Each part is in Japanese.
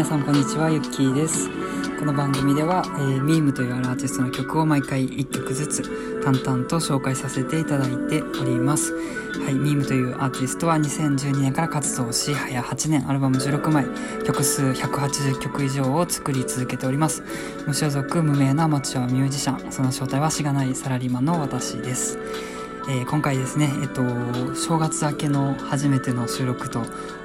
皆さんこんにちは、ゆっきーです。この番組では、えー、ミームというアーティストの曲を毎回1曲ずつ淡々と紹介させていただいております。はい、ミームというアーティストは2012年から活動し、早8年アルバム16枚、曲数180曲以上を作り続けております。無所属無名なアマチュアミュージシャン、その正体はしがないサラリーマンの私です。えー今回ですね、えっと、正月明けの初めての収録と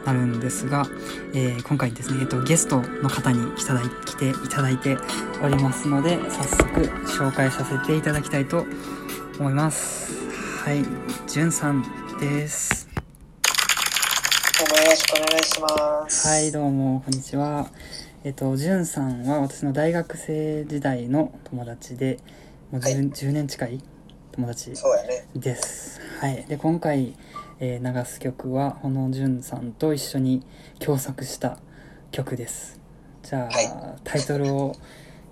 なるんですが、えー今回ですね、えっと、ゲストの方に来た来ていただいておりますので、早速紹介させていただきたいと思います。はい、じゅんさんです。よろしくお願いします。はい、どうも、こんにちは。えっと、じゅんさんは私の大学生時代の友達で、もう 10,、はい10年近い友達。です。はい。で、今回、えー流す曲は、このじゅんさんと一緒に共作した曲です。じゃあ、はいタイトルを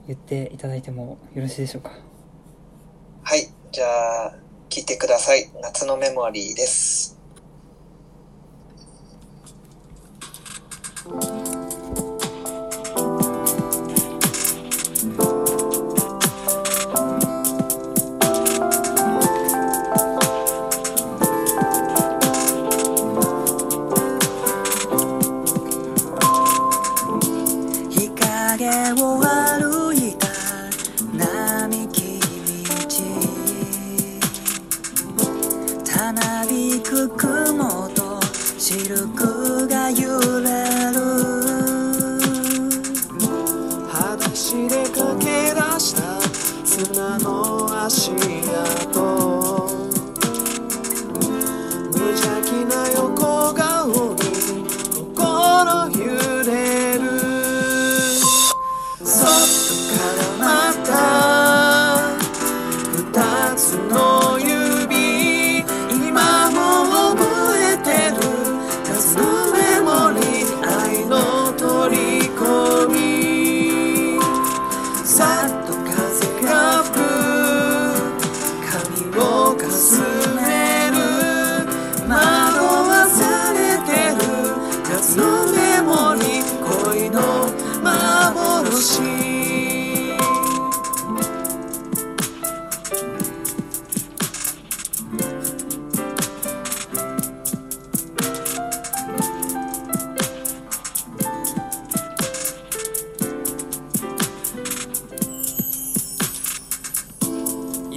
言っていただいてもよろしいでしょうか？はい。じゃあ、聞いてください。夏のメモリーです。シル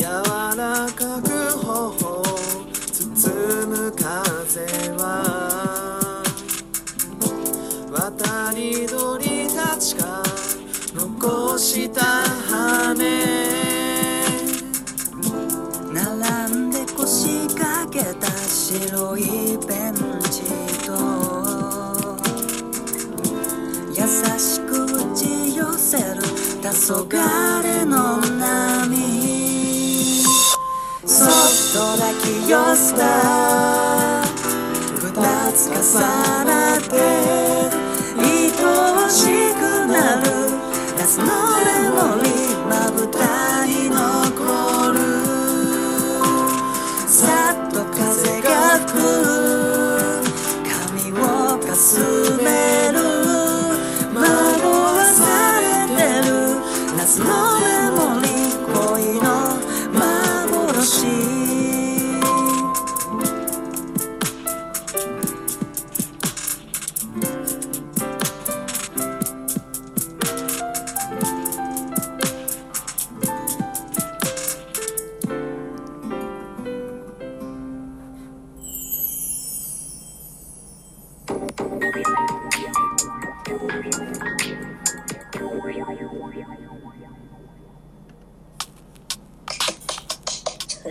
柔らかく頬を包む風は。渡り鳥たちが残した羽。並んで腰掛けた白いベンチと。優しく打ち寄せる。黄昏のと抱き寄せた。二つ重なって愛おしくなる。夏のメモリー。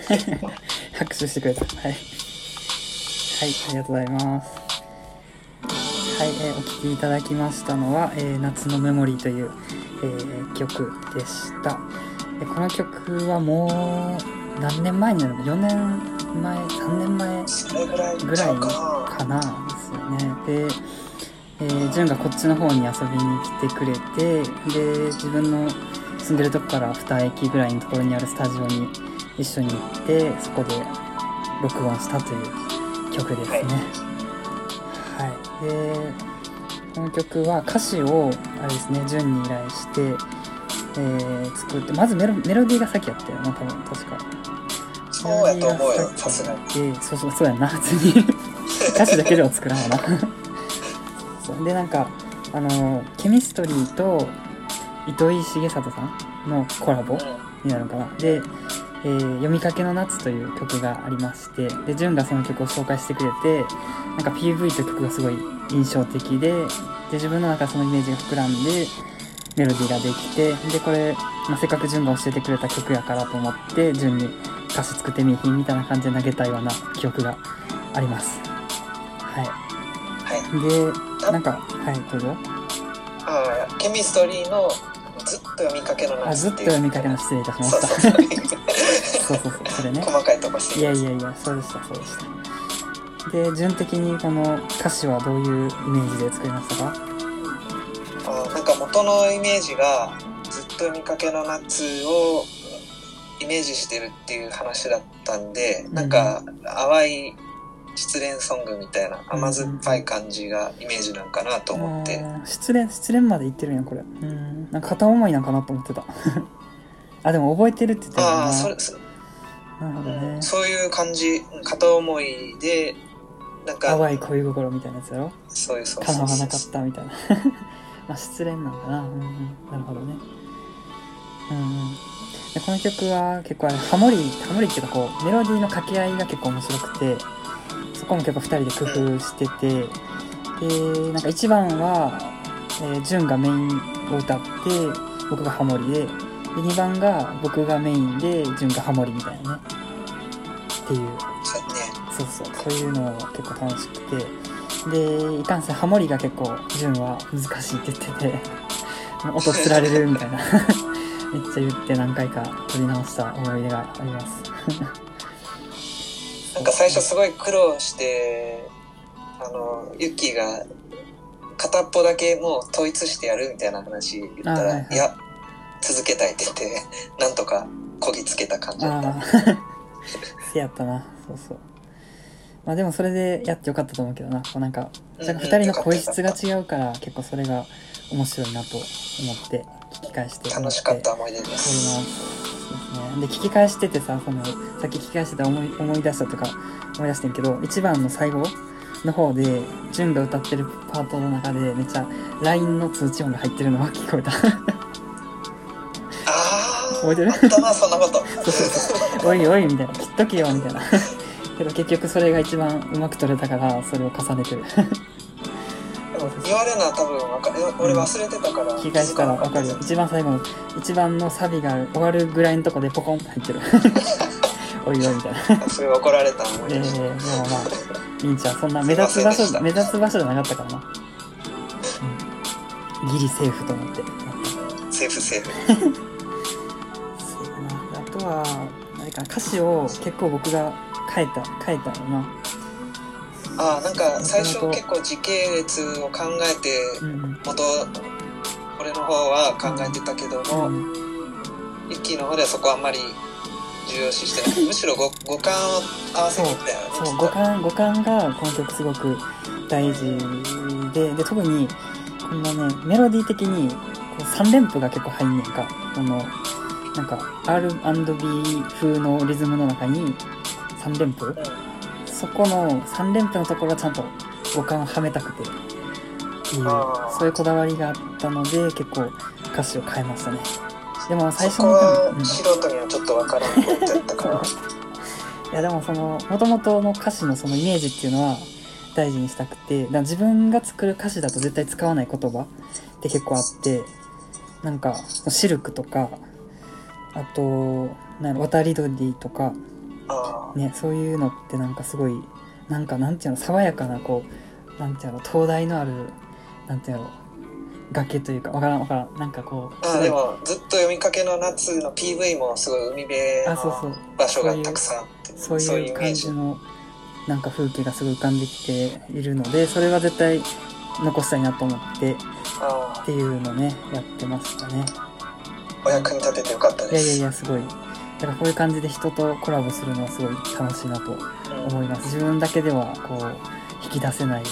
拍手してくれた。はい。はい、ありがとうございます。はい、えーお聴きいただきましたのは、えー夏のメモリーという、えー曲でした。でこの曲はもう何年前になるの ?4 年前、3年前ぐらいかかなですよね。で、えー、ジュンがこっちの方に遊びに来てくれて、で、自分の住んでるとこから2駅ぐらいのところにあるスタジオに一緒に行って、そこで録音したという曲ですね。はい。で、この曲は歌詞をあれですね順に依頼して、えー作ってまずメロメロディーが先やったよな多分確か。そうやと思うよさすがに。そうそうそうやんな普通に。歌詞だけでは作らんわな。そう。でなんかあのケミストリーと糸井重里さんのコラボになるのかな。で、えー読みかけの夏」という曲がありましてで潤がその曲を紹介してくれてなんか PV と曲がすごい印象的でで自分の中でそのイメージが膨らんでメロディーができてでこれ、まあ、せっかく潤が教えてくれた曲やからと思って潤に歌詞作ってみいひんみたいな感じで投げたような記憶があります。はい。はい。でなんかはいどうぞ。あーケミストリーのずっと読みかけのあずっと夏っていう。読みかけの失礼いたしました。そうそうそうそうそうそうそれね細かいとこしていやいやいや、そうでした、そうでした。で、順的にこの歌詞はどういうイメージで作りましたか？あーなんか元のイメージがずっと読みかけの夏をイメージしてるっていう話だったんで、んなんか淡い失恋ソングみたいなうん甘酸っぱい感じがイメージなんかなと思って、あー失恋、失恋まで言ってるんや、これ。うん。なんか片思いなんかなと思ってた。あ、でも覚えてるって言ってた。ああそれそなるほどね。そういう感じ片思いでなんか淡い恋心みたいなやつやろ？そういうそう叶わなかったみたいな。まあ失恋なんかな。うんうん。なるほどね。うんうん。でこの曲は結構あれハモリハモリっていうかこうメロディーの掛け合いが結構面白くてそこも結構2人で工夫しててでなんか1番は、えー、潤がメインを歌って僕がハモリでで2番が僕がメインで潤がハモリみたいな。ねっていう。そうね。そうそう。そういうの結構楽しくて。でいかんせんハモリが結構潤は難しいって言ってて。音つられるみたいな。めっちゃ言って何回か撮り直した思い出があります。なんか最初すごい苦労してあのユッキーが片っぽだけもう統一してやるみたいな話言ったら、あはいはい。いや続けたいって言って なんとかこぎつけた感じだった。ああせ やったな。そうそう。まあでもそれでやってよかったと思うけどな。こうなんかうんなんか2人の声質が違うから結構それが面白いなと思って聞き返して。思楽しかった思い出です。すそうです。ね。で、聞き返しててさ、その、さっき聞き返してて思い思い出したとか思い出してんけど、1番の最後の方で、潤が歌ってるパートの中で、めっちゃ LINE の通知音が入ってるのが聞こえた。覚えてる？あったなそんなことそうそうそう。おいおい、みたいな。切っとけよ、みたいな。けど結局それが一番うまく取れたから、それを重ねてる。言われるのは多分わかる俺忘れてたから聞き返したらわかるよ。一番最後の、一番のサビが終わるぐらいのとこでポコンって入ってる。おいおい、みたいな。すごい怒られた思いええ出した、でもまあ、いいんちゃうそんな目立つ場所、目立つ場所じゃなかったからな。うん。ギリセーフと思って。セーフセーフは、あれかな、歌詞を結構僕が変えた、変えたのな。ああなんか最初結構時系列を考えてうん。元俺の方は考えてたけども、うん。ユッキーの方ではそこはあんまり重要視してない むしろ五五感を合わせていったよねそう、五感、五感がこの曲すごく大事で、で、特に、このね、メロディー的に、こう3連符が結構入んねんか。この、なんか、R&B 風のリズムの中に3連符？そこの3連符のところはちゃんと五感をはめたくて、っていうそういうこだわりがあったので、結構歌詞を変えましたね。でも最初のはうん。素人にはちょっとわからんポイントやったから。いやでもその元々の歌詞のそのイメージっていうのは大事にしたくてだ自分が作る歌詞だと絶対使わない言葉って結構あってなんかシルクとかあと渡り鳥とかあねそういうのってなんかすごいなんかなんていうの爽やかなこうなんていうの灯台のあるなんていうの崖というかわからんわからん。なんかこうあでもずっと読みかけの夏の PV もすごい海辺あそうそう。の場所がたくさんあってそういう感じのなんか風景がすごい浮かんできているのでそれは絶対残したいなと思ってっあていうのねやってましたね。あお役に立ててよかったいやいやですいやすごい。だからこういう感じで人とコラボするのはすごい楽しいなとうん。思います。自分だけではこう引き出せない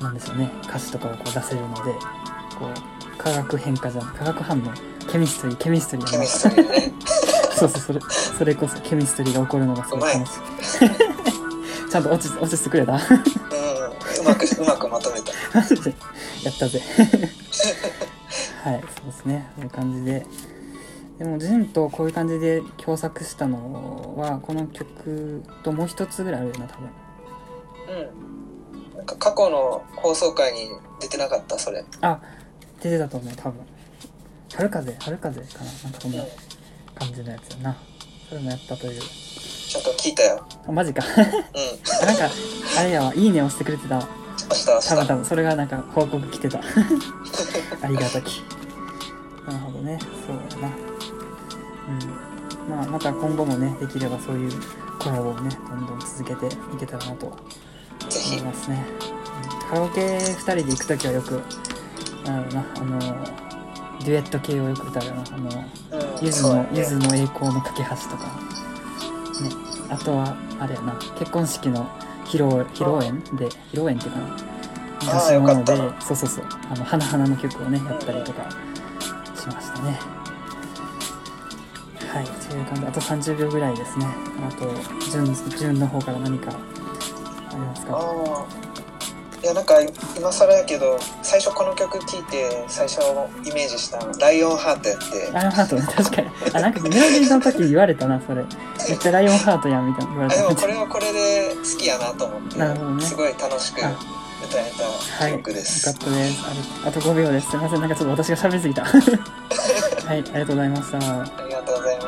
なんでしょうね。歌詞とかをこう出せるのでこう化学変化じゃん化学反応ケミストリーケミストリーケミストリーね。そうそうそれそれこそケミストリーが起こるのがすごい楽しい。ちゃんと落ち落ちてくれた？うん。うまく、うまくまとめた。マジで。やったぜ。はいそうですね。そういう感じででもジンとこういう感じで共作したのはこの曲ともう一つぐらいあるよな多分。うん。なんか過去の放送回に出てなかった、それ。あ出てたと思う多分。春風春風かななんかそんな感じのやつやな。それもやったという。ちゃんと聞いたよ。あマジか。うん。あなんかあれやわ。いいね押してくれてたわ。明日、明日。多分多分。それがなんか報告来てた。ありがたき。なるほどね。そうだなうん。まあまた今後もねできればそういうコラボをねどんどん続けていけたらなと思い。ますね、うん。カラオケ2人で行く時はよくなんだろうなあのデュエット系をよく歌うよなあのうん。ゆずのゆずの栄光の架け橋とか。ね。あとはあれやな結婚式の披露披露宴で披露宴っていうかな。あーよかったでそうそうそう。あの花々の曲をねやったりとかしましたねはいという感じあと30秒ぐらいですねあと順順の方から何かありますか？いや、なんか、今更やけど、最初この曲聴いて、最初イメージしたのライオンハートやって、ライオンハートね確かにあなんかメロディーの時言われたなそれめっちゃライオンハートやんみたいな 言わあれたでもこれはこれで好きやなと思って、なるほどねすごい楽しく歌あえたはい、よ曲です。かったです。あと5秒です。すいません、なんかちょっと私が喋りすぎた。はい、ありがとうございました。tratar